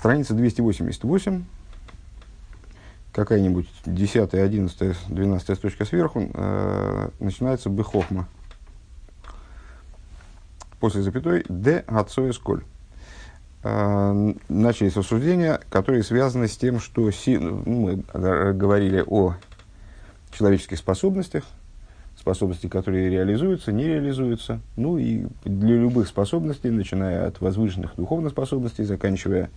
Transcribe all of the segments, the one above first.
Страница 288, какая-нибудь 10, 11, 12 строчка сверху, э, начинается бехохма. После запятой «де отцоя сколь». Э, начались рассуждения, которые связаны с тем, что си, ну, мы говорили о человеческих способностях, способности, которые реализуются, не реализуются. Ну и для любых способностей, начиная от возвышенных духовных способностей, заканчивая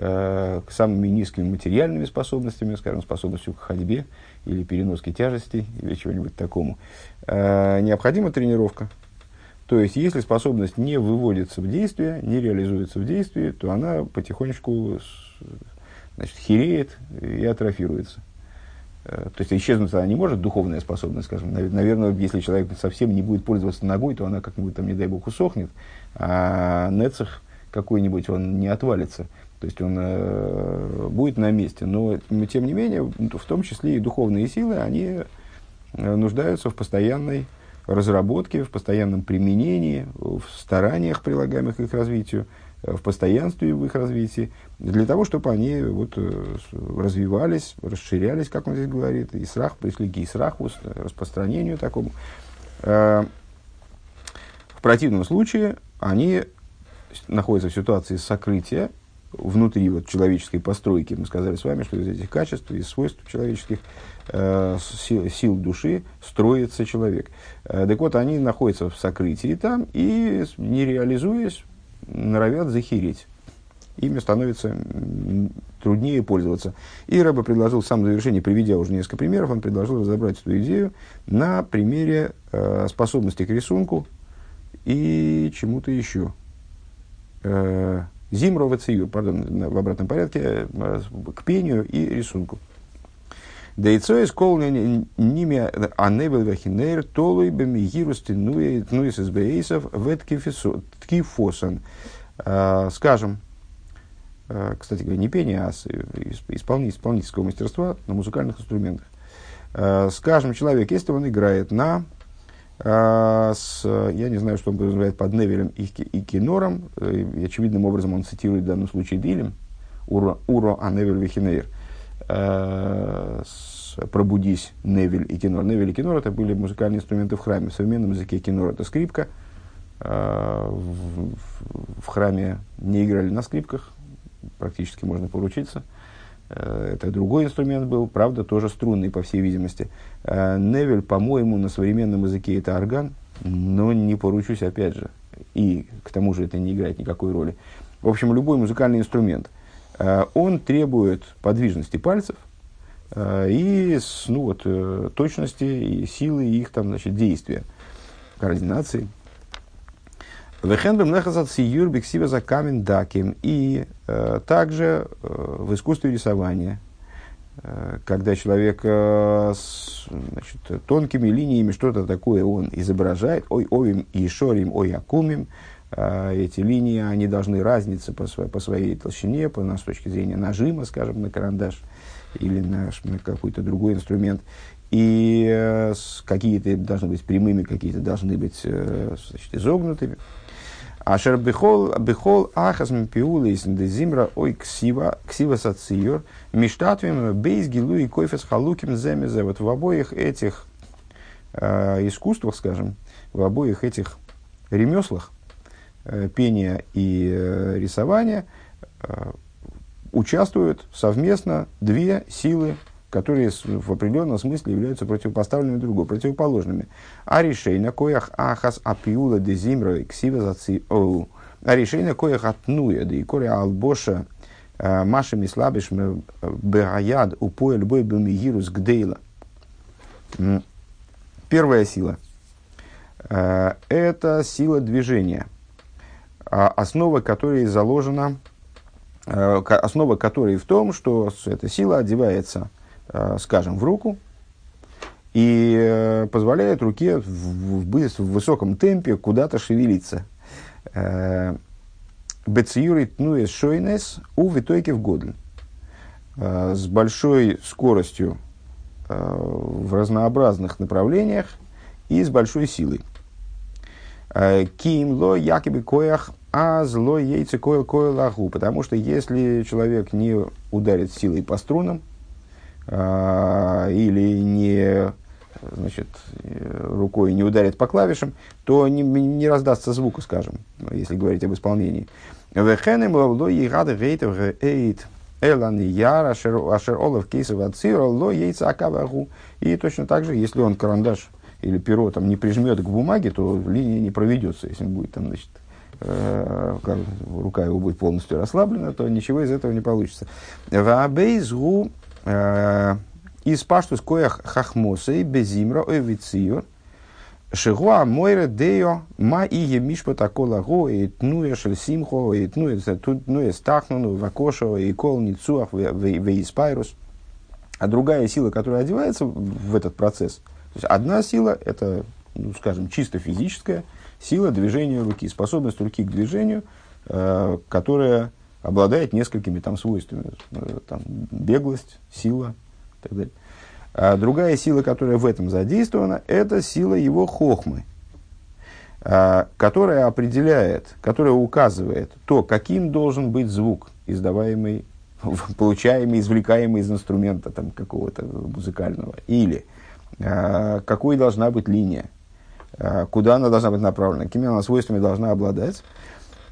самыми низкими материальными способностями, скажем, способностью к ходьбе или переноске тяжестей или чего-нибудь такому, э, необходима тренировка. То есть, если способность не выводится в действие, не реализуется в действии, то она потихонечку значит, хереет и атрофируется. Э, то есть исчезнуть она не может, духовная способность, скажем. Наверное, если человек совсем не будет пользоваться ногой, то она как-нибудь там, не дай бог, усохнет, а нецех какой-нибудь, он не отвалится. То есть он э, будет на месте. Но, тем не менее, в том числе и духовные силы, они э, нуждаются в постоянной разработке, в постоянном применении, в стараниях, прилагаемых к их развитию, э, в постоянстве в их развитии, для того, чтобы они вот, э, развивались, расширялись, как он здесь говорит, и срах, пришли к исраху, распространению такому. В противном случае они находятся в ситуации сокрытия, внутри вот, человеческой постройки, мы сказали с вами, что из этих качеств, из свойств человеческих, э, сил, сил души строится человек. Э, так вот, они находятся в сокрытии там и, не реализуясь, норовят захереть. Ими становится труднее пользоваться. И Рэба предложил в самом завершении, приведя уже несколько примеров, он предложил разобрать эту идею на примере э, способности к рисунку и чему-то еще. Э, Зимро в пардон, в обратном порядке, э, к пению и рисунку. Дейцо из ними аневел вахинейр толуй бемигирус тнуис из бейсов в ткифосан. Э, скажем, э, кстати говоря, не пение, а исполнительского мастерства на музыкальных инструментах. Скажем, человек, если он играет на с, я не знаю, что он называет под Невелем и, и Кинором, э, и, очевидным образом он цитирует в данном случае תהילים, עורה, עורה הנבל וכינור, а, пробудись נבל и כינור. נבל и כינור это были музыкальные инструменты в храме. В современном языке כינור это скрипка. А, в, в, в храме не играли на скрипках, практически можно поручиться. Э, это другой инструмент был, правда, тоже струнный, по всей видимости. Э, Невель, по-моему, на современном языке это орган, но не поручусь, опять же. И к тому же это не играет никакой роли. В общем, любой музыкальный инструмент, э, он требует подвижности пальцев и ну, вот, точности и силы их там, значит, действия, координации. Вехенбем нехазат сиюр бексива за камень даким. И э, также э, в искусстве рисования, э, когда человек э, с значит, тонкими линиями что-то такое он изображает, ой, овим и шорим, ой, акумим, э, эти линии, они должны разниться по, своей, по своей толщине, по, с точки зрения нажима, скажем, на карандаш или на, на какой-то другой инструмент. И э, какие-то должны быть прямыми, какие-то должны быть э, значит, изогнутыми. Ашер бихол, бихол ахас мпиулис зимра ой ксива, ксива сациюр, миштатвим бейс гилу и койфес халуким земезе. Вот в обоих этих э, искусствах, скажем, в обоих этих ремеслах, э, пения и э, рисования, э, участвуют совместно две силы которые в определенном смысле являются противопоставленными другу, противоположными. А решение коях ахас апиула де зимро ксива оу. А решение коях атнуя де икоре албоша э, машами слабиш бегаяд упоя любой бумигирус гдейла. Первая сила э, – это сила движения, а основа которой заложена, э, основа которой в том, что эта сила одевается – Э, скажем, в руку и э, позволяет руке в, в, в высоком темпе куда-то шевелиться. Э, Бециюрит нуэс шойнес у витойки в годль. С большой скоростью в разнообразных направлениях и с большой силой. Ким ло якиби коях а зло яйце койл койл аху. Потому что если человек не ударит силой по струнам, или не значит, рукой не ударит по клавишам, то не, не раздастся звука, скажем, если говорить об исполнении. И точно так же, если он карандаш или перо там, не прижмет к бумаге, то линия не проведется. Если он будет там, значит, э, рука его будет полностью расслаблена, то ничего из этого не получится. Из паштус коях хахмосей безимра овицию Шигуа мойре део ма ие мишпа такола го и тнуя шель симхо и тнуя тнуя стахнуну вакошо и кол ницуах в испайрус. А другая сила, которая одевается в этот процесс, то есть одна сила – это, ну, скажем, чисто физическая сила движения руки, способность руки к движению, э, которая обладает несколькими там свойствами, э, там, беглость, сила и так далее. А другая сила, которая в этом задействована, это сила его хохмы, а, которая определяет, которая указывает то, каким должен быть звук, издаваемый, получаемый, извлекаемый из инструмента там, какого-то музыкального, или а, какой должна быть линия, а, куда она должна быть направлена, какими она свойствами должна обладать,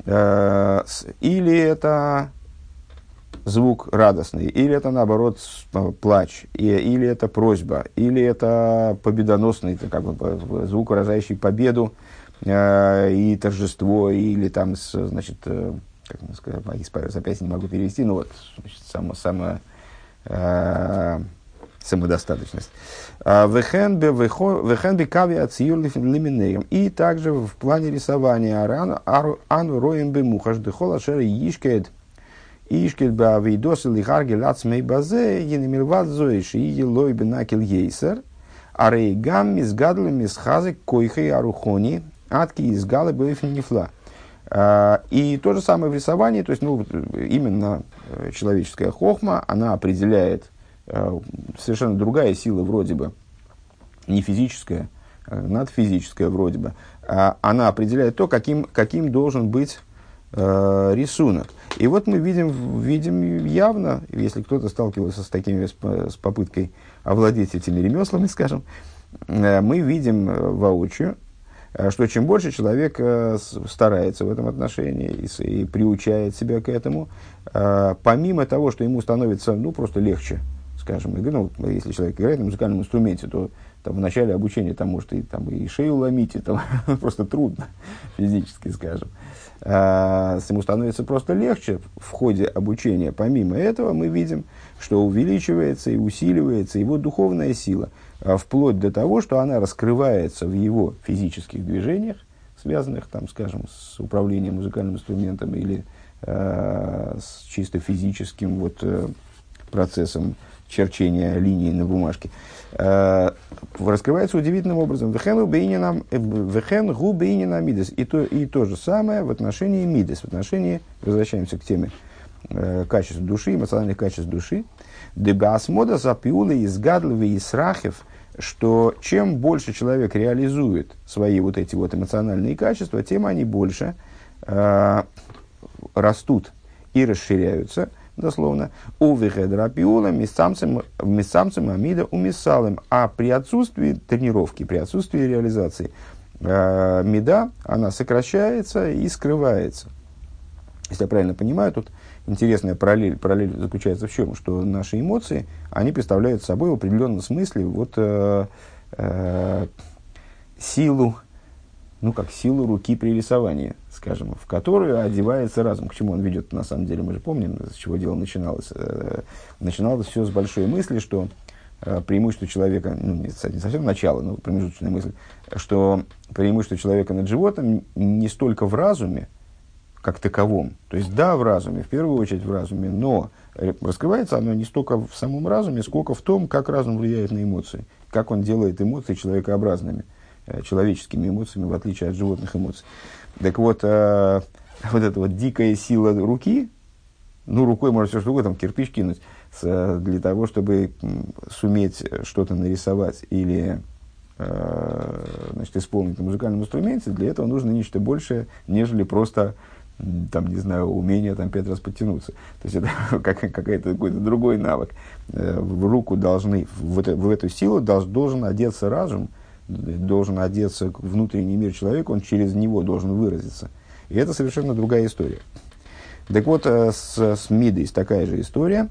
или это звук радостный, или это наоборот плач, и, или это просьба, или это победоносный, это как бы звук, выражающий победу э, и торжество, или там, значит, э, как сказать, исправиться опять не могу перевести, но вот значит, само, само, э, самодостаточность. А, Вехенби кави лиминеем. И также в плане рисования ану роем бемухаш дехола шер ишкет Ишкет ба вейдосы лихарги лацмей базе, енемилват зоиш, и елой бенакил ейсер, а рейгам мизгадлы мизхазы койхай арухони, атки изгалы нефла. И то же самое в рисовании, то есть ну, именно э, человеческая хохма, она определяет совершенно другая сила вроде бы, не физическая, а надфизическая вроде бы, а она определяет то, каким, каким должен быть э, рисунок. И вот мы видим, видим явно, если кто-то сталкивался с такими, с, попыткой овладеть этими ремеслами, скажем, э, мы видим э, воочию, что чем больше человек старается в этом отношении и, и приучает себя к этому, помимо того, что ему становится ну, просто легче, скажем, ну, если человек играет на музыкальном инструменте, то там, в начале обучения там может и, там, и шею ломить, и там просто трудно физически, скажем. А, ему становится просто легче в ходе обучения. Помимо этого мы видим, что увеличивается и усиливается его духовная сила, а, вплоть до того, что она раскрывается в его физических движениях, связанных, там, скажем, с управлением музыкальным инструментом или э, с чисто физическим вот, э, процессом черчения линий на бумажке. Э, раскрывается удивительным образом. Вехен гу бейнина мидес. И то, и то же самое в отношении мидес, в отношении, возвращаемся к теме э, качеств души, эмоциональных качеств души. Дебасмода запиулы из гадловы и срахев, что чем больше человек реализует свои вот эти вот эмоциональные качества, тем они больше э, растут и расширяются – дословно, у вихедрапиула мисамцем амида умисалым. А при отсутствии тренировки, при отсутствии реализации, э, меда, она сокращается и скрывается. Если я правильно понимаю, тут интересная параллель, параллель заключается в чем? Что наши эмоции, они представляют собой в определенном смысле вот, э, э, силу, ну, как силу руки при рисовании, скажем, в которую одевается разум. К чему он ведет, на самом деле, мы же помним, с чего дело начиналось. Э, начиналось все с большой мысли, что э, преимущество человека, ну, не совсем начало, но промежуточная мысль, что преимущество человека над животным не столько в разуме, как таковом. То есть, да, в разуме, в первую очередь в разуме, но раскрывается оно не столько в самом разуме, сколько в том, как разум влияет на эмоции, как он делает эмоции человекообразными. Э, человеческими эмоциями, в отличие от животных эмоций. Так вот, э, вот эта вот дикая сила руки, ну, рукой можно все что угодно, там, кирпич кинуть, с, для того, чтобы суметь что-то нарисовать или значит, исполнить на музыкальном инструменте, для этого нужно нечто большее, нежели просто там, не знаю, умение там пять раз подтянуться. То есть это как, какой-то, какой-то другой навык. В руку должны, в, это, в эту силу должен одеться разум, должен одеться внутренний мир человека, он через него должен выразиться. И это совершенно другая история. Так вот, с, с Мидой такая же история.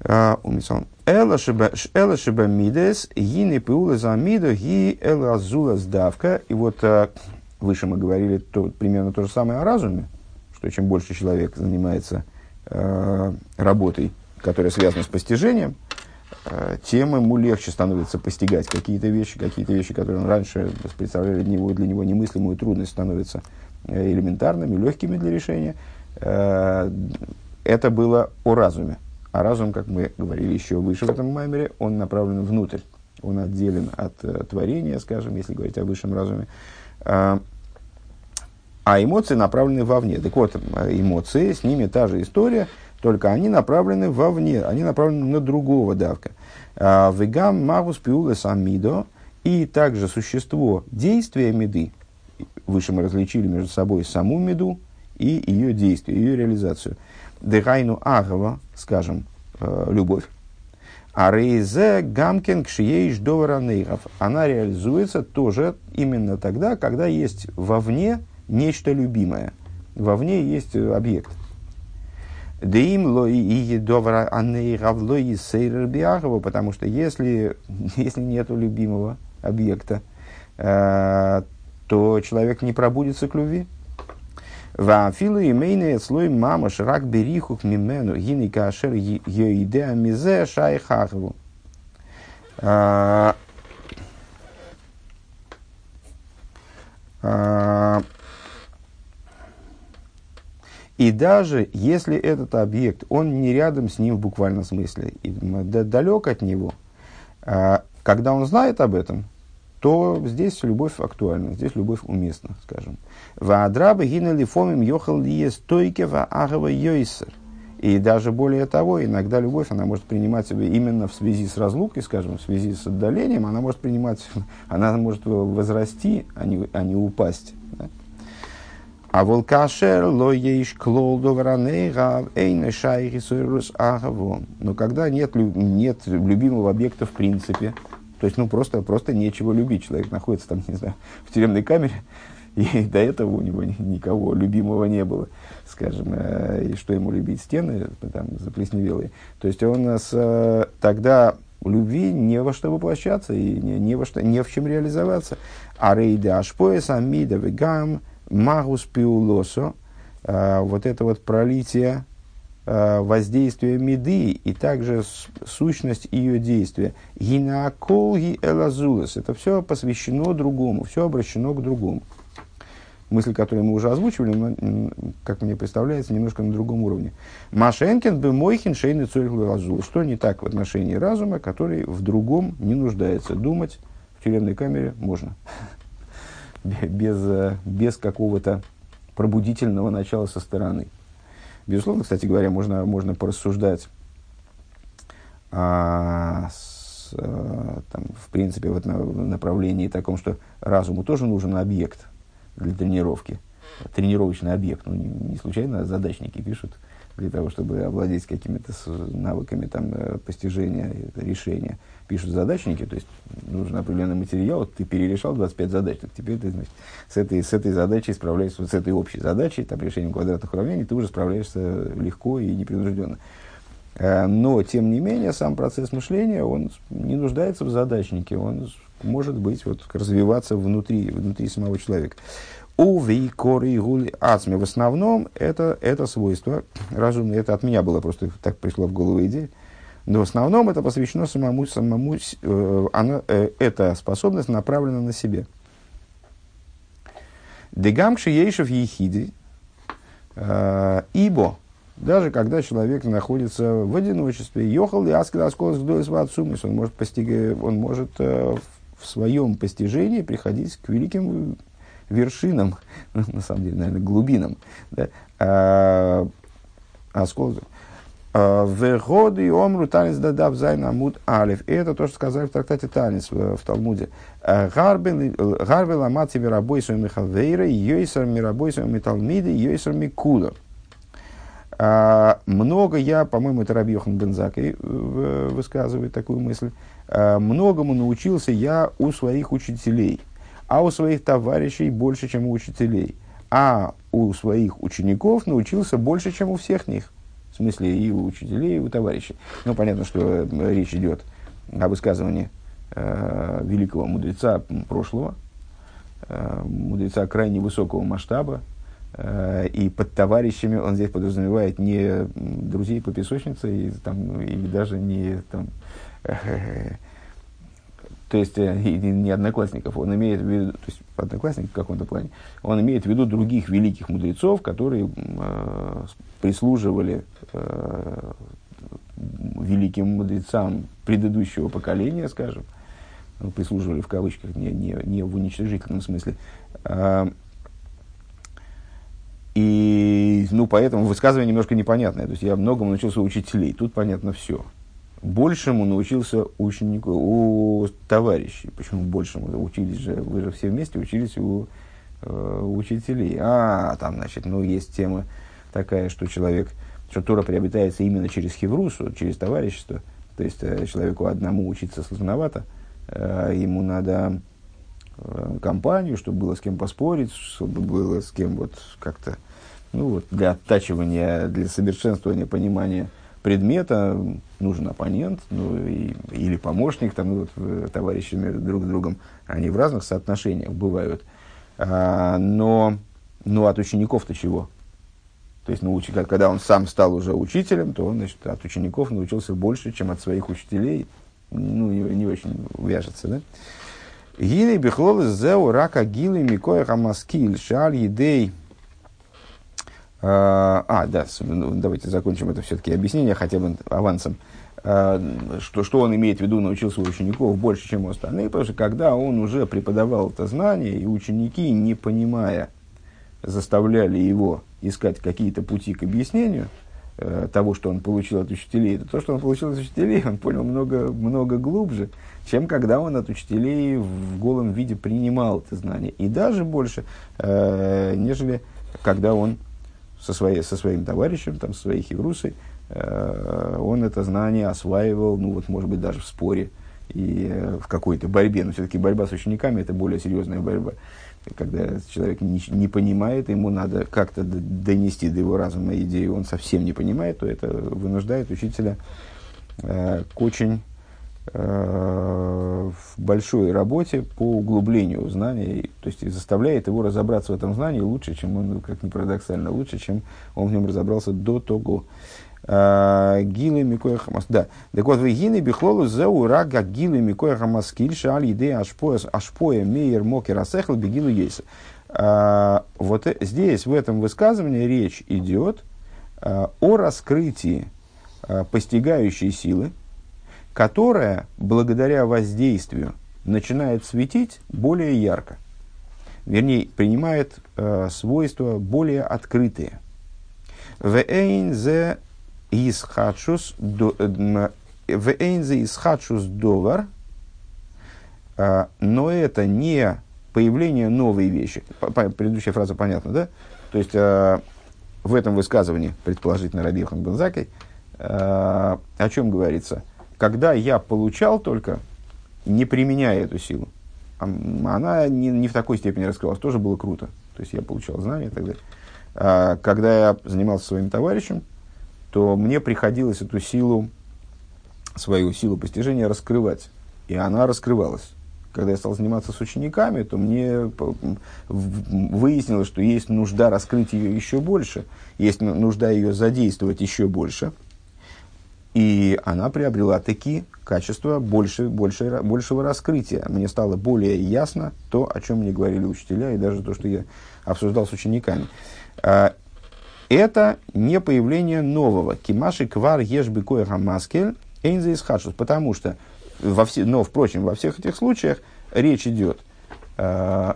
Эла шиба мидес, гини пиула за миду, ги эла азула сдавка. И вот выше мы говорили то, примерно то же самое о разуме, что чем больше человек занимается э, работой, которая связана с постижением, э, тем ему легче становится постигать какие-то вещи, какие-то вещи, которые он раньше представляли для него, для него немыслимую трудность, становятся э, элементарными, легкими для решения. Э, это было о разуме. А разум, как мы говорили еще выше в этом маймере, он направлен внутрь. Он отделен от э, творения, скажем, если говорить о высшем разуме. Э, а эмоции направлены вовне. Так вот, эмоции, с ними та же история, только они направлены вовне, они направлены на другого давка. А, вегам магус пиулес амидо, и также существо действия меды, выше мы различили между собой саму меду и ее действие, ее реализацию. Дегайну агава, скажем, э, любовь. А рейзе гамкен кшиеиш доваранейгов. Она реализуется тоже именно тогда, когда есть вовне нечто любимое. Вовне есть э, объект. Деим лои и едовра анейравлои сейрбиахова, потому что если, если нет любимого объекта, э, то человек не пробудится к любви. Вафилу имейный слой мама шрак берихух мимену гини кашер йоиде амизе шайхахову. А, а, и даже если этот объект, он не рядом с ним в буквальном смысле, и далек от него, а, когда он знает об этом, то здесь любовь актуальна, здесь любовь уместна, скажем. Ваадрабы гинали фомим йохал стойкева агава йойсер. И даже более того, иногда любовь, она может принимать себя именно в связи с разлукой, скажем, в связи с отдалением, она может принимать, она может возрасти, а не, а не упасть. Да? А волкашер ло ейш клол доваранейга эйна шайхи сойрус агаво. Но когда нет, нет любимого объекта в принципе, то есть, ну, просто, просто нечего любить. Человек находится там, не знаю, в тюремной камере, и до этого у него никого любимого не было, скажем, э, и что ему любить, стены там заплесневелые. То есть он э, тогда любви не во что воплощаться и не, не, во что, не в чем реализоваться. А рейда ашпоеса мида вегам – магус пиулосо, а, вот это вот пролитие а, воздействия меды и также сущность ее действия. Гинаколги элазулас. Это все посвящено другому, все обращено к другому. Мысль, которую мы уже озвучивали, но, как мне представляется, немножко на другом уровне. Машенкин бы мойхин шейный цорь Что не так в отношении разума, который в другом не нуждается. Думать в тюремной камере можно без, э, без какого-то пробудительного начала со стороны. Безусловно, кстати говоря, можно, можно порассуждать а, с, а, там, в принципе в этом направлении таком, что разуму тоже нужен объект для тренировки, тренировочный объект. Ну, не, не случайно задачники пишут для того, чтобы овладеть какими-то навыками там, э, постижения, решения пишут задачники, то есть нужен определенный материал, ты перерешал 25 задач, так теперь ты значит, с, этой, с этой задачей справляешься, вот с этой общей задачей, там, решением квадратных уравнений, ты уже справляешься легко и непринужденно. Э, но, тем не менее, сам процесс мышления, он не нуждается в задачнике, он может быть, вот, развиваться внутри, внутри самого человека. Уви, коры и гули ацми. В основном это, это свойство разумное. Это от меня было просто так пришло в голову идея. Но в основном это посвящено самому, самому э, она, э, эта способность направлена на себе. Дегамши ейшев ехиди, э, ибо даже когда человек находится в одиночестве, ехал ли аскел асколос гдоис он может, постиг, он может э, в своем постижении приходить к великим вершинам, на самом деле, наверное, глубинам. Да? А, асколос, В годы омру танец дадав зайн амуд алиф. И это то, что сказали в трактате танец в, Талмуде. Гарбел амати мирабой своим михалвейра, йойсар мирабой своим металмиды, йойсар микуда. Много я, по-моему, это Рабьехан Бензакой высказывает такую мысль, многому научился я у своих учителей, а у своих товарищей больше, чем у учителей, а у своих учеников научился больше, чем у всех них в смысле и у учителей, и у товарищей. Ну, понятно, что э, речь идет об высказывании э, великого мудреца прошлого, э, мудреца крайне высокого масштаба, э, и под товарищами он здесь подразумевает не друзей по песочнице, и, там, или даже не там, то есть э, не одноклассников, он имеет в виду, то есть одноклассников в каком-то плане, он имеет в виду других великих мудрецов, которые э, прислуживали э, великим мудрецам предыдущего поколения, скажем, ну, прислуживали в кавычках, не, не, не в уничтожительном смысле. Э, и, ну, поэтому высказывание немножко непонятное. То есть я многому научился учителей. Тут понятно все большему научился ученику, у товарищей. Почему большему? Учились же, вы же все вместе учились у э, учителей. А, там, значит, ну, есть тема такая, что человек, что Тора приобретается именно через хеврусу, через товарищество. То есть, э, человеку одному учиться сложновато, э, ему надо компанию, чтобы было с кем поспорить, чтобы было с кем вот как-то, ну вот, для оттачивания, для совершенствования понимания предмета нужен оппонент ну, и, или помощник, там, ну, вот, э, товарищами друг с другом, они в разных соотношениях бывают. А, но, но от учеников-то чего? То есть, ну, когда он сам стал уже учителем, то он значит, от учеников научился больше, чем от своих учителей. Ну, не, не очень вяжется, да? Гилей бихлолы зеу рака гилей микоя хамаскиль шаль едей а, а, да, ну, давайте закончим это все-таки объяснение хотя бы авансом. А, что, что он имеет в виду, научился у учеников больше, чем у остальных, потому что когда он уже преподавал это знание, и ученики, не понимая, заставляли его искать какие-то пути к объяснению э, того, что он получил от учителей, это то, что он получил от учителей, он понял много, много глубже, чем когда он от учителей в голом виде принимал это знание. И даже больше, э, нежели когда он со, своей, со своим товарищем, там, со своей хеврусой, э, он это знание осваивал, ну вот, может быть, даже в споре и э, в какой-то борьбе. Но все-таки борьба с учениками – это более серьезная борьба. Когда человек не, не понимает, ему надо как-то донести до его разума идею, он совсем не понимает, то это вынуждает учителя э, к очень в большой работе по углублению знаний, то есть заставляет его разобраться в этом знании лучше, чем он, как ни парадоксально, лучше, чем он в нем разобрался до того. Э, гилы Микоя Хамас. Да. Так вот, вы гины бихлолу зеу рага гилы Микоя Хамас кильша али идея ашпоя, мейер мокер асехл бегилу ейса. Э, вот здесь, в этом высказывании, речь идет о раскрытии постигающей силы, которая, благодаря воздействию, начинает светить более ярко. Вернее, принимает э, свойства более открытые. Вейнзе исхадшус доллар, э, но это не появление новой вещи. Предыдущая фраза понятна, да? То есть э, в этом высказывании, предположительно, Рабихан Бензакой, э, о чем говорится – когда я получал только, не применяя эту силу, она не, не в такой степени раскрывалась, тоже было круто. То есть я получал знания и так далее. А, когда я занимался своим товарищем, то мне приходилось эту силу, свою силу постижения раскрывать. И она раскрывалась. Когда я стал заниматься с учениками, то мне выяснилось, что есть нужда раскрыть ее еще больше, есть нужда ее задействовать еще больше – и она приобрела такие качества больше, больше, большего раскрытия. Мне стало более ясно то, о чем мне говорили учителя, и даже то, что я обсуждал с учениками. А, это не появление нового. Кимаши квар ешбы коеха маскель эйнза исхадшус. Потому что, во все, но, впрочем, во всех этих случаях речь идет э,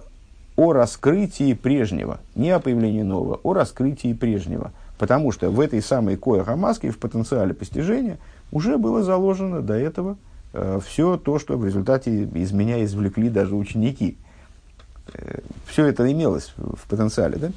о раскрытии прежнего. Не о появлении нового, о раскрытии прежнего. Потому что в этой самой кое Хамаске, в потенциале постижения, уже было заложено до этого э, все то, что в результате из меня извлекли даже ученики. Э, все это имелось в потенциале. Да?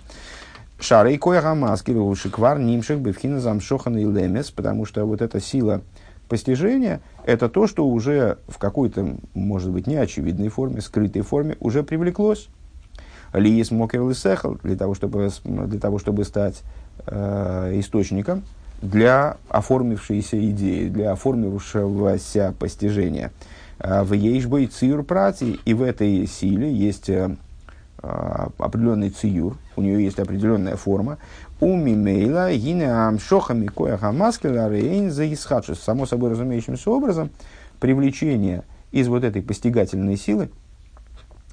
Шары и кое Хамаски, шиквар, нимших, бифхина, замшохан и лемес, потому что вот эта сила постижения – это то, что уже в какой-то, может быть, неочевидной форме, скрытой форме уже привлеклось. Лиес мокер лисехал, для того, чтобы, для того, чтобы стать э, источником для оформившейся идеи, для оформившегося постижения. Э, в ейшбой циюр прати, и в этой силе есть э, определенный циюр, у нее есть определенная форма. У мимейла гинеам шохами кояха маскела рейн за Само собой разумеющимся образом, привлечение из вот этой постигательной силы –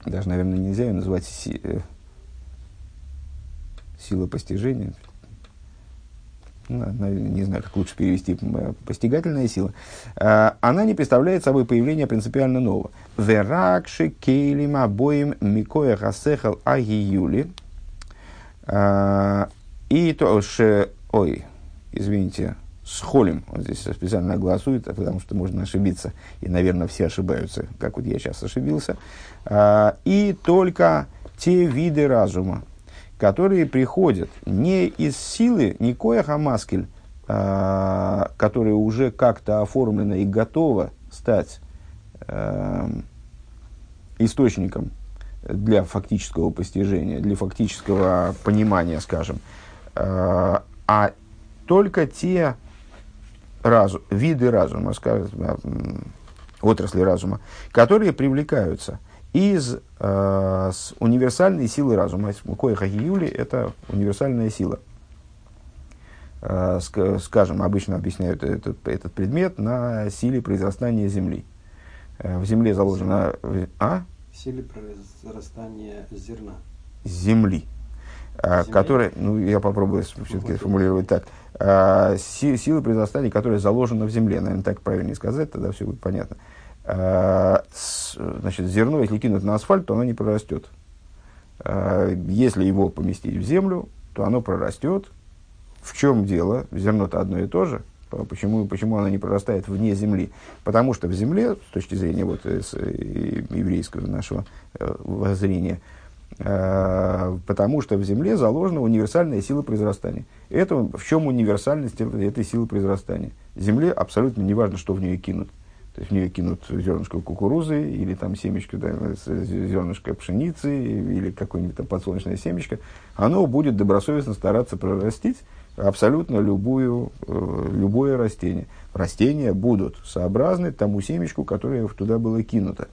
даже, наверное, нельзя ее назвать си, э, сила постижения. Не знаю, как лучше перевести, э, постигательная сила, э, она не представляет собой появление принципиально нового. Веракши кейлим обоим микоя хасехал агиюли. Э, и то, ш, ой, извините, с холем, он здесь специально голосует, потому что можно ошибиться, и, наверное, все ошибаются, как вот я сейчас ошибился, а, и только те виды разума, которые приходят не из силы, не коя хамаскель, а, которая уже как-то оформлена и готова стать а, источником для фактического постижения, для фактического понимания, скажем, а только те разум, виды разума, скажем, отрасли разума, которые привлекаются из э, с универсальной силы разума. Коеха Юли – это универсальная сила. Э, скажем, обычно объясняют этот, этот предмет на силе произрастания Земли. Э, в Земле заложено... А? Силе произрастания зерна. Земли. Э, которая, ну, я попробую все-таки формулировать так, э, силы произрастания, которая заложена в земле, наверное, так правильнее сказать, тогда все будет понятно. Э, значит, зерно, если кинуть на асфальт, то оно не прорастет. Э, если его поместить в землю, то оно прорастет. В чем дело? Зерно-то одно и то же. Почему, почему оно не прорастает вне земли? Потому что в земле, с точки зрения вот, с, еврейского нашего воззрения, потому что в земле заложена универсальная сила произрастания. Это в чем универсальность этой силы произрастания? Земле абсолютно не важно, что в нее кинут. То есть в нее кинут зернышко кукурузы или там семечко, да, зернышко пшеницы или какое-нибудь там подсолнечное семечко, оно будет добросовестно стараться прорастить абсолютно любую, э, любое растение. Растения будут сообразны тому семечку, которое туда было кинуто.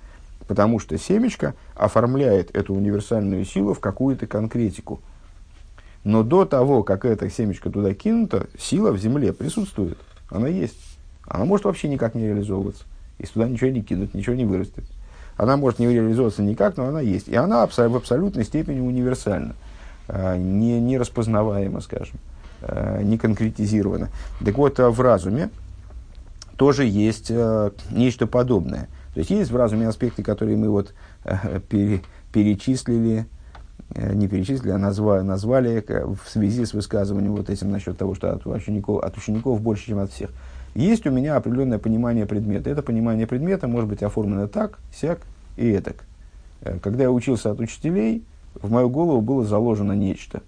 Потому что семечко оформляет эту универсальную силу в какую-то конкретику. Но до того, как эта семечко туда кинута, сила в земле присутствует. Она есть. Она может вообще никак не реализовываться. Если туда ничего не кинуть, ничего не вырастет. Она может не реализовываться никак, но она есть. И она в абсолютной степени универсальна. А, не, не распознаваема, скажем, а, не конкретизирована. Так вот, а в разуме тоже есть нечто подобное. То есть есть в разуме аспекты, которые мы вот пере, перечислили, не перечислили, а назвали, назвали в связи с высказыванием вот этим насчет того, что от учеников, от учеников больше, чем от всех. Есть у меня определенное понимание предмета. Это понимание предмета может быть оформлено так, сяк и этак. Э, когда я учился от учителей, в мою голову было заложено нечто.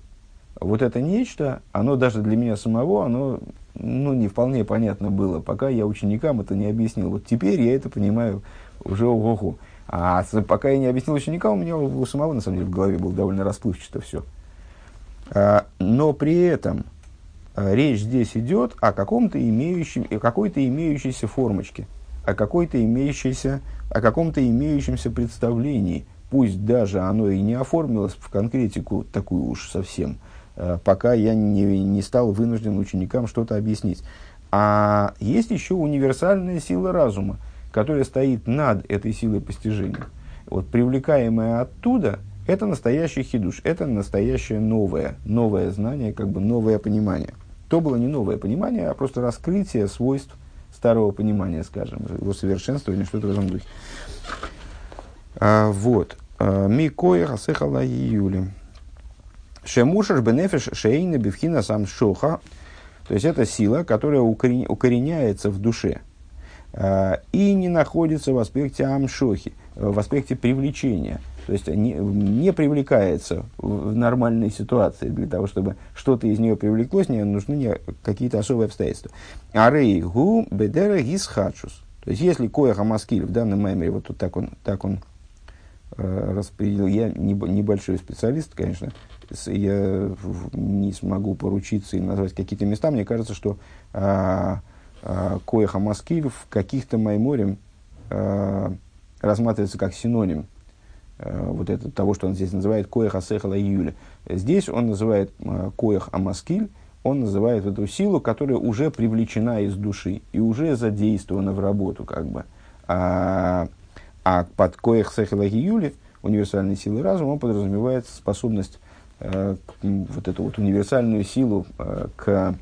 Вот это нечто, оно даже для меня самого, оно ну, не вполне понятно было, пока я ученикам это не объяснил. Вот теперь я это понимаю уже ого А пока я не объяснил ученикам, у меня у самого, на самом деле, в голове было довольно расплывчато все. А, но при этом речь здесь идет о каком-то имеющем, какой-то имеющейся формочке, о какой-то имеющейся, о каком-то имеющемся представлении, пусть даже оно и не оформилось в конкретику такую уж совсем, э, пока я не, не стал вынужден ученикам что-то объяснить. А есть еще универсальная сила разума, которая стоит над этой силой постижения. Вот привлекаемая оттуда, это настоящий хидуш, это настоящее новое, новое знание, как бы новое понимание – то было не новое понимание, а просто раскрытие свойств старого понимания, скажем, его совершенствование, что-то в этом духе. А, вот. А, Микоя хасехала июли. Шемушаш бенефиш шейна бифхина сам шоха. То есть это сила, которая укореняется в душе и не находится в аспекте амшохи, в аспекте привлечения – то есть не, не привлекается в нормальной ситуации для того, чтобы что-то из нее привлеклось, не нужны какие-то особые обстоятельства. Арей гу бедера гисхачус. То есть если коеха маскиль в данном мемере, вот тут так он, так он э, распределил, я не, небольшой специалист, конечно, я не смогу поручиться и назвать какие-то места, мне кажется, что э, э, коеха маскиль в каких-то майморе э, рассматривается как синоним Э, вот это, того, что он здесь называет коях асехала июля. Здесь он называет э, коях амаскиль, он называет эту силу, которая уже привлечена из души и уже задействована в работу, как бы. А, а под коях сехала июля, универсальной силы разума, он подразумевает способность, э, вот эту вот универсальную силу э, к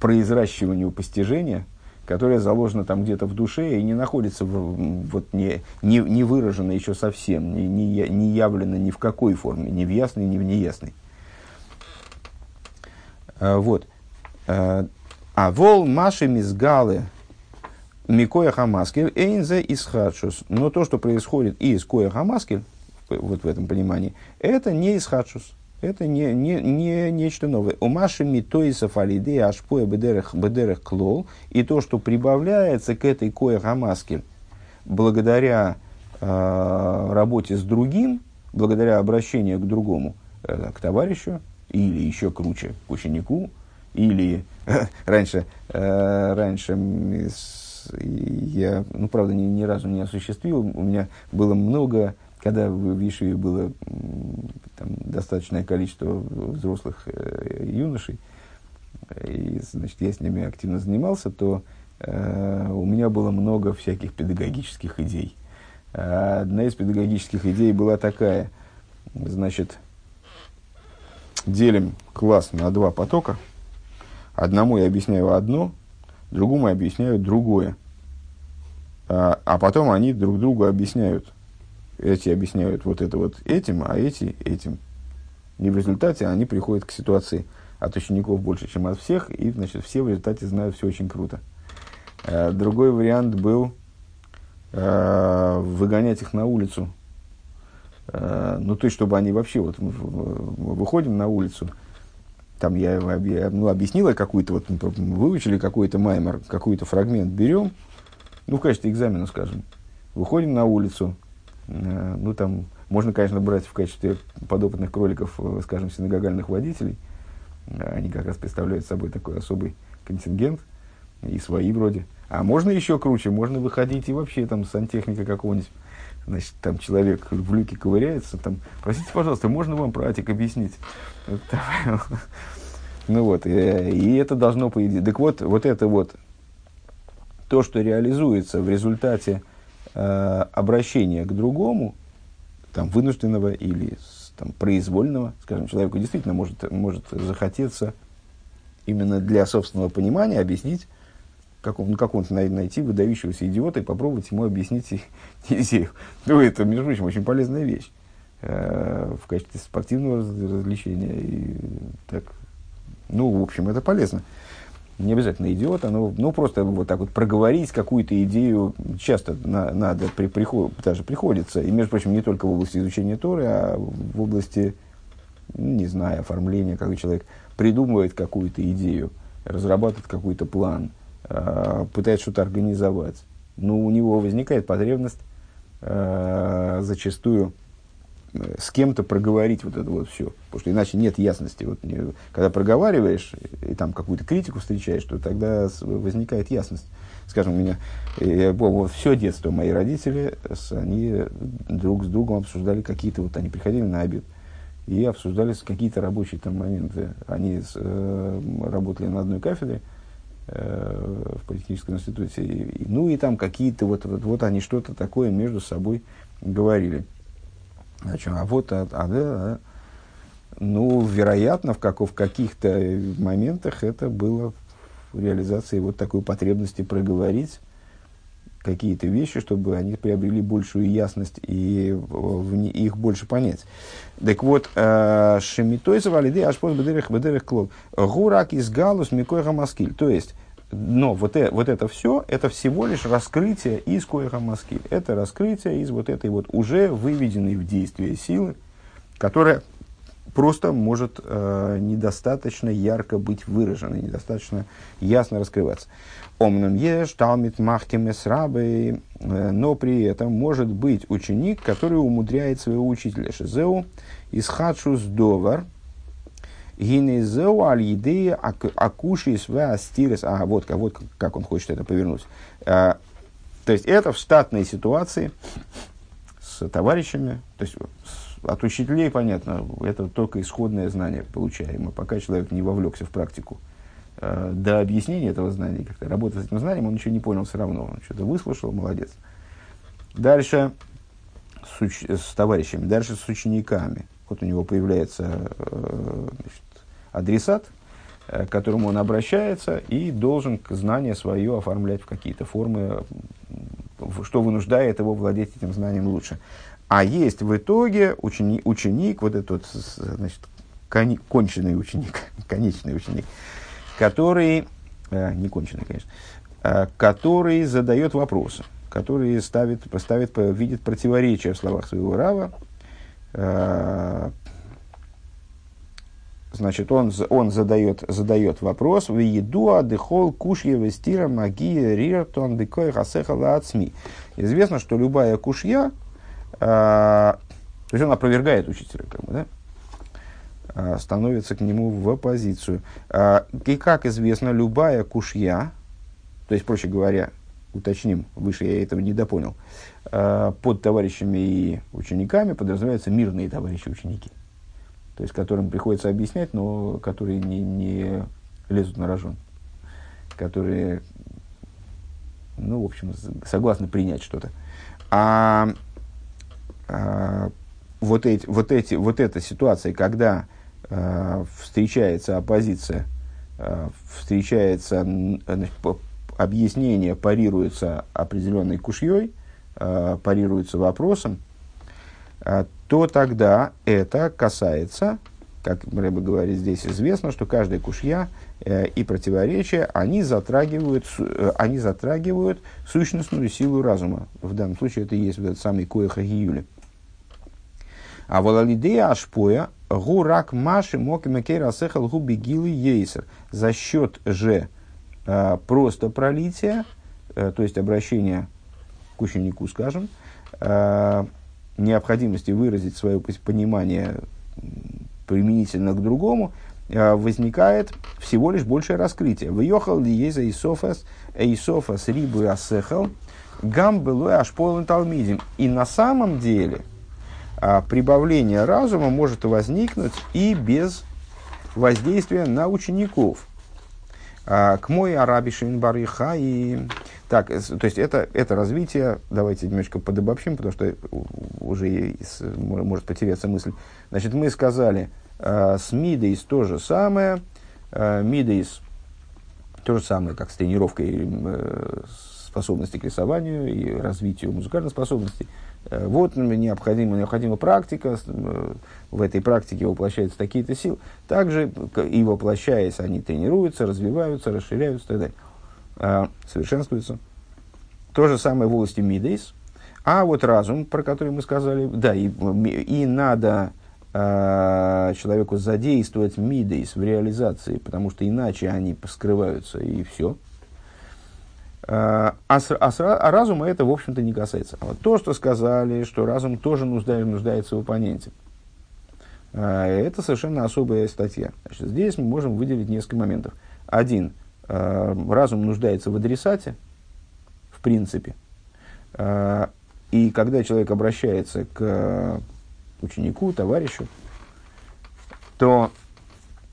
произращиванию постижения – которая заложена там где-то в душе и не находится, в, вот не, не, не выражена еще совсем, не, не, не явлена ни в какой форме, ни в ясной, ни в неясной. А, вот. А, а вол маши мизгалы микоя хамаскель эйнзе исхадшус. Но то, что происходит из коя хамаскель, вот в этом понимании, это не исхадшус. Это не, не, не нечто новое. У Маши Митоисов Алиды Ашпоя Бедерех, Бедерех Клол. И то, что прибавляется к этой Кое Хамаске благодаря э, работе с другим, благодаря обращению к другому, э, к товарищу, или еще круче, к ученику, или э, раньше, э, раньше я, ну, правда, ни, ни разу не осуществил, у меня было много когда в Ишиве было там, достаточное количество взрослых э, юношей, и значит, я с ними активно занимался, то э, у меня было много всяких педагогических идей. Одна из педагогических идей была такая, значит, делим класс на два потока. Одному я объясняю одно, другому объясняю другое. А, а потом они друг другу объясняют эти объясняют вот это вот этим, а эти этим. И в результате они приходят к ситуации от учеников больше, чем от всех, и значит, все в результате знают все очень круто. Э, другой вариант был э, выгонять их на улицу. Э, ну, то есть, чтобы они вообще, вот мы выходим на улицу, там я, ну, объяснила какую-то, вот выучили какой-то маймер, какой-то фрагмент берем, ну, в качестве экзамена, скажем, выходим на улицу, ну, там, можно, конечно, брать в качестве подопытных кроликов, э, скажем, синагогальных водителей. Э, они как раз представляют собой такой особый контингент, и свои вроде. А можно еще круче, можно выходить и вообще там сантехника какого-нибудь. Значит, там человек в люке ковыряется, там, простите, пожалуйста, можно вам практик объяснить? Ну вот, и это должно, по идее. Так вот, вот это вот, то, что реализуется в результате э, обращения к другому, там, вынужденного или там, произвольного, скажем, человеку действительно может, может захотеться именно для собственного понимания объяснить, как он, как он найти выдающегося идиота и попробовать ему объяснить идею. Ну, это, между прочим, очень полезная вещь э, в качестве спортивного развлечения. И так, ну, в общем, это полезно не обязательно идиот, но ну, просто вот так вот проговорить какую-то идею часто на, надо, при, приход, даже приходится. И, между прочим, не только в области изучения Торы, а в области, не знаю, оформления, когда человек придумывает какую-то идею, разрабатывает какой-то план, э, пытается что-то организовать. Но у него возникает потребность э, зачастую с кем-то проговорить вот это вот все. Потому что иначе нет ясности. Вот, когда проговариваешь и там какую-то критику встречаешь, то тогда возникает ясность. Скажем, у меня я помню, все детство мои родители, они друг с другом обсуждали какие-то, вот они приходили на обед, и обсуждали какие-то рабочие там моменты. Они э, работали на одной кафедре, э, в политехническом институте. Ну и там какие-то вот, вот, вот они что-то такое между собой говорили. Значит, а вот, а, а, да, а, ну, вероятно, в, как, в каких-то моментах это было в реализации вот такой потребности проговорить какие-то вещи, чтобы они приобрели большую ясность и в их больше понять. Так вот, э, шемитой завалиды аж под бедерих бедерих клол. Гурак из галус микой маскиль. То есть, но вот, э, вот это все, это всего лишь раскрытие из коеха маскиль. Это раскрытие из вот этой вот уже выведенной в действие силы, которая просто может э, недостаточно ярко быть выраженной, недостаточно ясно раскрываться. Омнум еш, талмит махкиме срабы, э, но при этом может быть ученик, который умудряет своего учителя Шизеу из хадшус довар, гинезеу аль едея акуши астирес. А, вот, вот как он хочет это повернуть. А, то есть это в штатной ситуации с товарищами, то есть от учителей, понятно, это только исходное знание получаемо, пока человек не вовлекся в практику до объяснения этого знания, как-то работать с этим знанием, он ничего не понял все равно. Он что-то выслушал, молодец. Дальше с, уч- с товарищами, дальше с учениками. Вот у него появляется э, значит, адресат, э, к которому он обращается и должен знание свое оформлять в какие-то формы, что вынуждает его владеть этим знанием лучше. А есть в итоге ученик, ученик вот этот значит, кон, конченый ученик, конечный ученик, который, э, не конченый, конечно, э, который задает вопросы, который ставит, ставит, видит противоречия в словах своего Рава. Э, значит, он, он задает, задает вопрос, в еду адыхол кушья вестира магия риртон декой хасехала ацми. Известно, что любая кушья, э, то есть он опровергает учителя, как бы, да? А, становится к нему в оппозицию. А, и, как известно, любая кушья, то есть, проще говоря, уточним, выше я этого не допонял, а, под товарищами и учениками подразумеваются мирные товарищи-ученики, то есть, которым приходится объяснять, но которые не, не лезут на рожон, которые, ну, в общем, согласны принять что-то. А, а вот, эти, вот, эти, вот эта ситуация, когда Э, встречается оппозиция, э, встречается значит, объяснение, парируется определенной кушьей, э, парируется вопросом, то тогда это касается, как Рэбе говорит здесь, известно, что каждая кушья и противоречия, они затрагивают, они затрагивают сущностную силу разума. В данном случае это и есть вот этот самый Коеха Гиюли. А волалидея ашпоя гурак маши моки мекейра сехал губи гилы ейсер. За счет же э, просто пролития, э, то есть обращения к ученику, скажем, э, необходимости выразить свое понимание применительно к другому, э, возникает всего лишь большее раскрытие. Въехал ли еза Исофас, Исофас рибу асехал, гам было аж полон талмидим. И на самом деле – а прибавление разума может возникнуть и без воздействия на учеников. А, к мой арабишин бариха и... Так, то есть это, это развитие, давайте немножко подобобщим, потому что уже может потеряться мысль. Значит, мы сказали, э, с Мидейс то же самое, э, Мидейс то же самое, как с тренировкой э, способности к рисованию и развитию музыкальных способностей. Э, вот необходима, необходима практика, э, в этой практике воплощаются такие-то силы. Также и воплощаясь, они тренируются, развиваются, расширяются и так далее. А, совершенствуются. То же самое в области мидейс. А вот разум, про который мы сказали, да, и, и надо э, человеку задействовать мидейс в реализации, потому что иначе они скрываются и все. А, а, а, а разума это, в общем-то, не касается. А вот то, что сказали, что разум тоже нуждается, в оппоненте, это совершенно особая статья. Значит, здесь мы можем выделить несколько моментов. Один. Разум нуждается в адресате, в принципе. И когда человек обращается к ученику, товарищу, то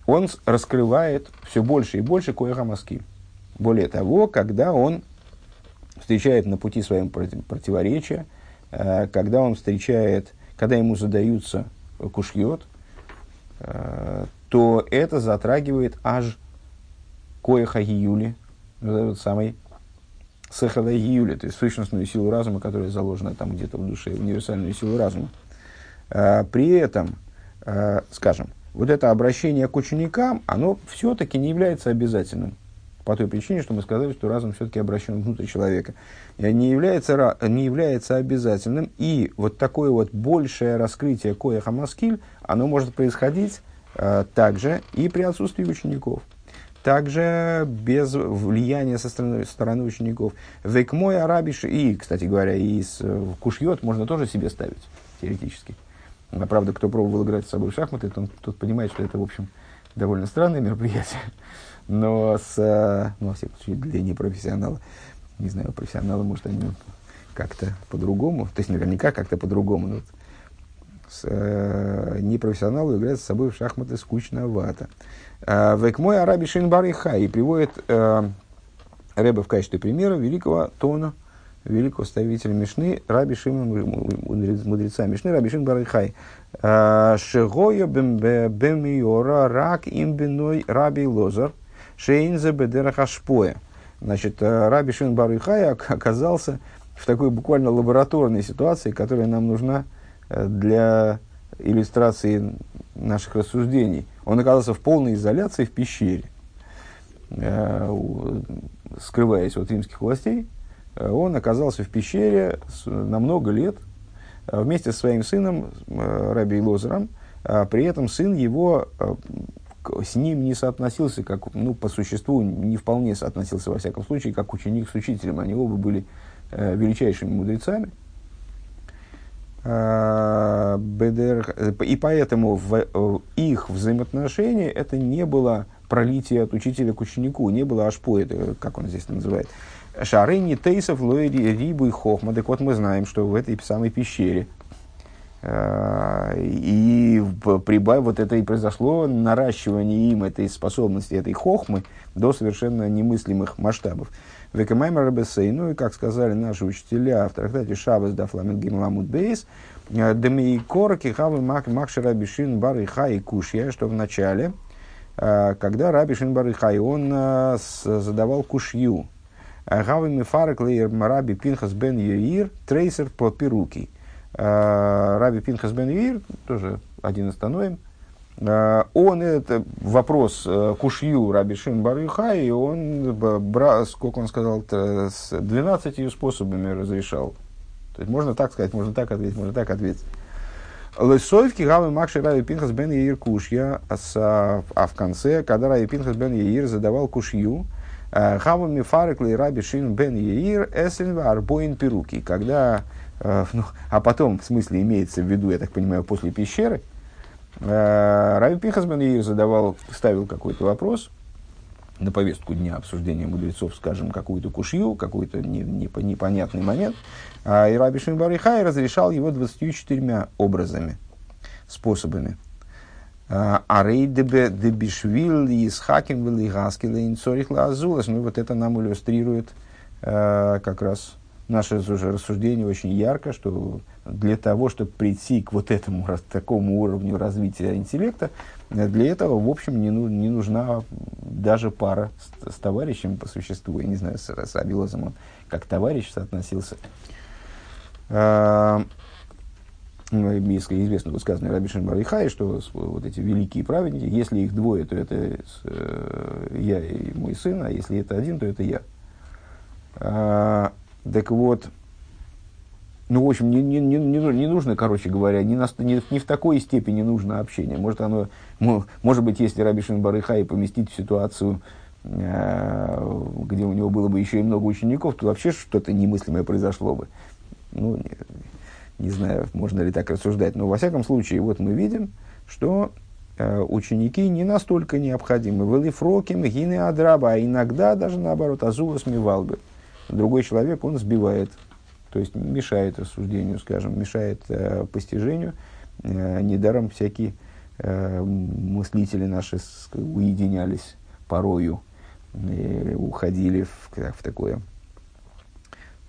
он раскрывает все больше и больше коэха маски. Более того, когда он встречает на пути своем противоречия, э, когда он встречает, когда ему задаются кушьет, э, то это затрагивает аж коеха гиюли, самый, сахадагиюля, то есть сущностную силу разума, которая заложена там где-то в душе, универсальную силу разума. А, при этом, а, скажем, вот это обращение к ученикам, оно все-таки не является обязательным. По той причине, что мы сказали, что разум все-таки обращен внутрь человека. Не является, не является обязательным. И вот такое вот большее раскрытие коя хамаскиль, оно может происходить э, также и при отсутствии учеников. Также без влияния со стороны, стороны учеников. Век мой арабиш, и, кстати говоря, из э, кушьет можно тоже себе ставить, теоретически. А правда, кто пробовал играть с собой в шахматы, тот, тот понимает, что это, в общем, довольно странное мероприятие но с, э, ну, во всяком случае, для непрофессионала, не знаю, профессионалы, может, они как-то по-другому, то есть наверняка как-то по-другому, но с э, непрофессионалу играть с собой в шахматы скучновато. Э, Век мой араби Шинбар и приводит э, Рэба в качестве примера великого тона, великого ставителя Мишны, Раби Шима, мудреца Мишны, Раби Шин Барихай. «Э, Шегою бемиора рак имбиной Раби Лозар – Шейнзе Бедерахашпоя. Значит, э, Раби Шин Барыхай оказался в такой буквально лабораторной ситуации, которая нам нужна для иллюстрации наших рассуждений. Он оказался в полной изоляции в пещере, э, скрываясь от римских властей. Он оказался в пещере на много лет вместе со своим сыном Раби Лозером. А при этом сын его с ним не соотносился, как, ну, по существу, не вполне соотносился, во всяком случае, как ученик с учителем. Они оба были э, величайшими мудрецами. Э, и поэтому в э, их взаимоотношении это не было пролитие от учителя к ученику, не было ашпо, как он здесь называет. Шарыни тейсов лоэри рибу и хохма. Так вот мы знаем, что в этой самой пещере, Э, и прибав, вот это и произошло наращивание им этой способности, этой хохмы до совершенно немыслимых масштабов. Векамаймер Рабесей, ну и как сказали наши учителя в трактате Шабас да Фламен Гимламут Бейс, э, Демей Короки Хавы Макши Рабишин Барыха и Кушья, что в начале, э, когда Рабишин Барыхай, он задавал кушью. Хавы Мифарек Лейер Раби Пинхас Бен Яир, трейсер по пируки. Э, Раби Пинхас бен Юир, тоже один из э, он это вопрос э, кушью Раби Шин Барыха, и он, сколько он сказал, с 12 способами разрешал. То есть можно так сказать, можно так ответить, можно так ответить. Лысойвки гавы Макши Раби Пинхас бен Яир кушья, а в конце, когда Раби Пинхас бен Яир задавал кушью, Хавами Фарекли Раби Шин бен Яир Эсен Арбоин Перуки, когда Э, ну, а потом, в смысле, имеется в виду, я так понимаю, после пещеры, э, Рави Пинхасбен ей задавал, ставил какой-то вопрос на повестку дня обсуждения мудрецов, скажем, какую-то кушью, какой-то не, не, непонятный момент, а и Раби Шимбарихай разрешал его 24 образами, способами. А, а рейдебе дебишвил и с хаким велигаскила инцорих лазулас. Ну, вот это нам иллюстрирует э, как раз наше рассуждение очень ярко, что для того, чтобы прийти к вот этому такому уровню развития интеллекта, для этого, в общем, не, ну, не нужна даже пара с, с товарищем по существу. Я не знаю, с, с Абилозом он как товарищ соотносился. А, ну, если известно высказывание Раби Барихай, что вот эти великие праведники, если их двое, то это э, я и мой сын, а если это один, то это я. А, так вот, ну, в общем, не, не, не, не нужно, короче говоря, не, на, не, не в такой степени нужно общение. Может, оно, может быть, если Рабишин Барыхай поместить в ситуацию, э, где у него было бы еще и много учеников, то вообще что-то немыслимое произошло бы. Ну, не, не знаю, можно ли так рассуждать, но во всяком случае, вот мы видим, что э, ученики не настолько необходимы. Велифроким, гины адраба, а иногда даже наоборот, азулас мивалбы другой человек, он сбивает, то есть мешает рассуждению, скажем, мешает э, постижению. Э, недаром всякие э, мыслители наши с, уединялись порою, и уходили в, в такое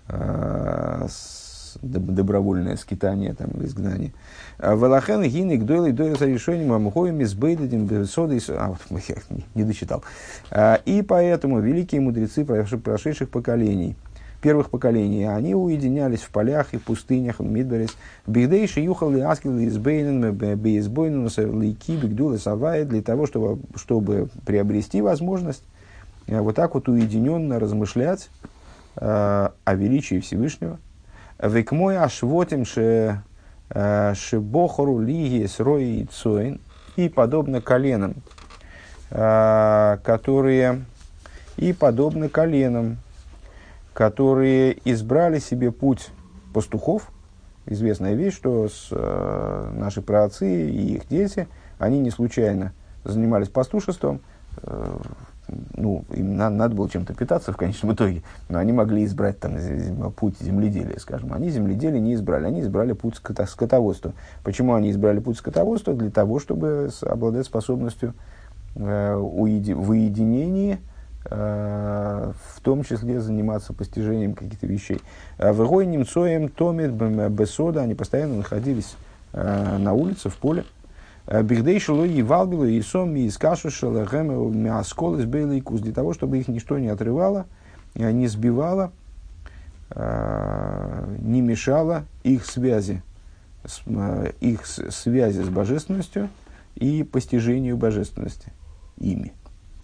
э, с, добровольное скитание, там, изгнание. А Валахен гинек дойлы дойлы за решением амухоем из бейдадин соды а вот я не дочитал. А, и поэтому великие мудрецы прошедших поколений первых поколений, они уединялись в полях и пустынях, Мидберис, Бигдейши юхали аскил из Бейнен, Бейсбойнен, Лейки, Бигдула, Савай, для того, чтобы, чтобы приобрести возможность э, вот так вот уединенно размышлять э, о величии Всевышнего. Векмой ашвотим ше э, шебохору лиги и цоин и подобно коленам, э, которые и подобно коленам, которые избрали себе путь пастухов. Известная вещь, что с, э, наши праотцы и их дети, они не случайно занимались пастушеством. Э, ну, им надо, надо было чем-то питаться в конечном итоге, но они могли избрать там, путь земледелия, скажем. Они земледелие не избрали, они избрали путь ското, скотоводства. Почему они избрали путь скотоводства? Для того, чтобы обладать способностью э, уеди, в уединении – в том числе заниматься постижением каких-то вещей. А в Рой немцоем томит бесода, они постоянно находились э, на улице, в поле. Э, Бигдей и валбилу и сом и скашу шелахем мяскол из бейлый куз, для того, чтобы их ничто не отрывало, не сбивало, не мешало их связи, их связи с божественностью и постижению божественности ими.